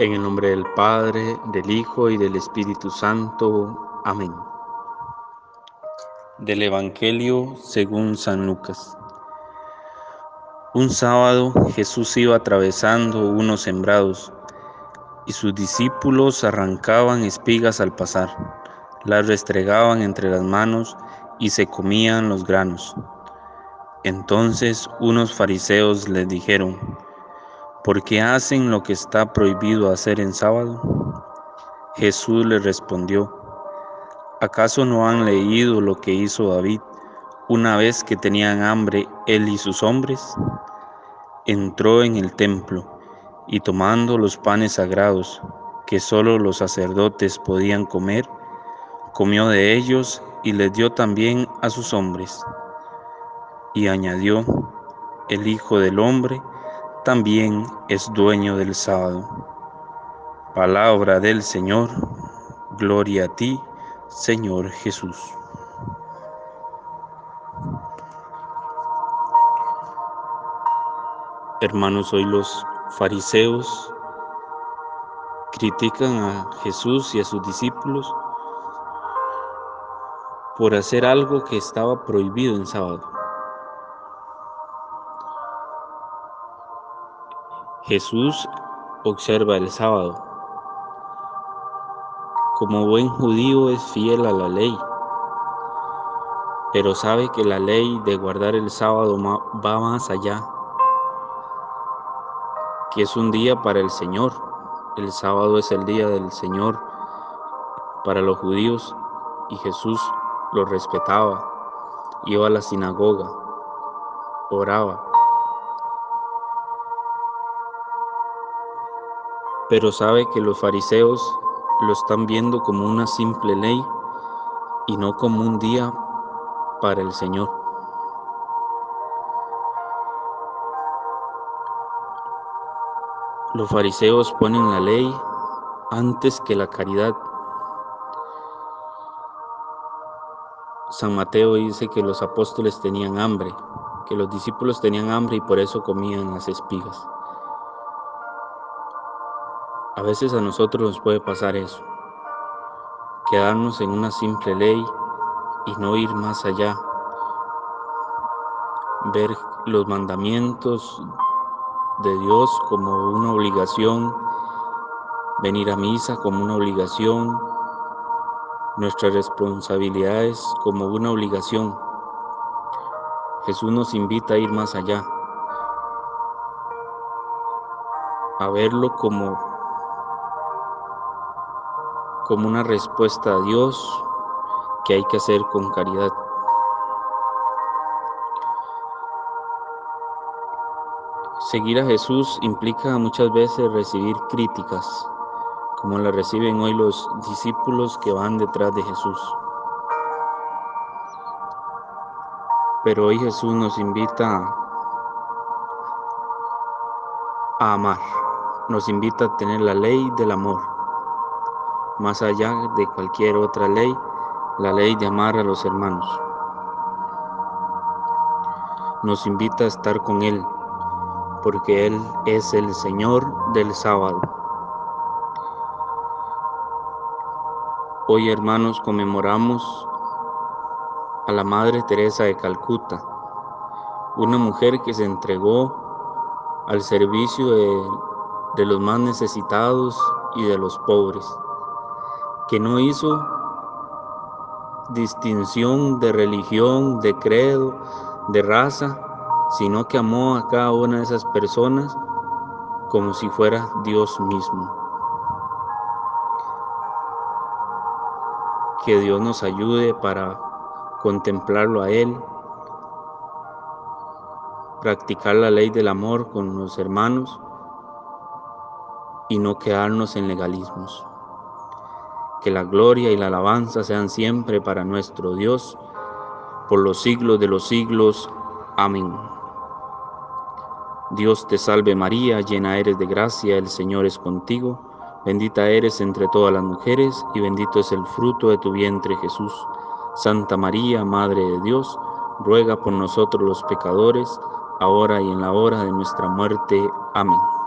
En el nombre del Padre, del Hijo y del Espíritu Santo. Amén. Del Evangelio según San Lucas. Un sábado Jesús iba atravesando unos sembrados y sus discípulos arrancaban espigas al pasar, las restregaban entre las manos y se comían los granos. Entonces unos fariseos les dijeron, ¿por qué hacen lo que está prohibido hacer en sábado? Jesús les respondió, ¿acaso no han leído lo que hizo David una vez que tenían hambre él y sus hombres? Entró en el templo y tomando los panes sagrados que sólo los sacerdotes podían comer, comió de ellos y les dio también a sus hombres. Y añadió, el Hijo del Hombre también es dueño del sábado. Palabra del Señor, gloria a ti, Señor Jesús. Hermanos, hoy los fariseos critican a Jesús y a sus discípulos por hacer algo que estaba prohibido en sábado. Jesús observa el sábado. Como buen judío es fiel a la ley, pero sabe que la ley de guardar el sábado va más allá, que es un día para el Señor. El sábado es el día del Señor para los judíos y Jesús lo respetaba, iba a la sinagoga, oraba. Pero sabe que los fariseos lo están viendo como una simple ley y no como un día para el Señor. Los fariseos ponen la ley antes que la caridad. San Mateo dice que los apóstoles tenían hambre, que los discípulos tenían hambre y por eso comían las espigas. A veces a nosotros nos puede pasar eso, quedarnos en una simple ley y no ir más allá, ver los mandamientos de Dios como una obligación, venir a misa como una obligación, nuestras responsabilidades como una obligación. Jesús nos invita a ir más allá, a verlo como como una respuesta a Dios que hay que hacer con caridad. Seguir a Jesús implica muchas veces recibir críticas, como las reciben hoy los discípulos que van detrás de Jesús. Pero hoy Jesús nos invita a amar, nos invita a tener la ley del amor más allá de cualquier otra ley, la ley de amar a los hermanos. Nos invita a estar con Él, porque Él es el Señor del sábado. Hoy, hermanos, conmemoramos a la Madre Teresa de Calcuta, una mujer que se entregó al servicio de, de los más necesitados y de los pobres que no hizo distinción de religión, de credo, de raza, sino que amó a cada una de esas personas como si fuera Dios mismo. Que Dios nos ayude para contemplarlo a Él, practicar la ley del amor con los hermanos y no quedarnos en legalismos. Que la gloria y la alabanza sean siempre para nuestro Dios, por los siglos de los siglos. Amén. Dios te salve María, llena eres de gracia, el Señor es contigo, bendita eres entre todas las mujeres y bendito es el fruto de tu vientre Jesús. Santa María, Madre de Dios, ruega por nosotros los pecadores, ahora y en la hora de nuestra muerte. Amén.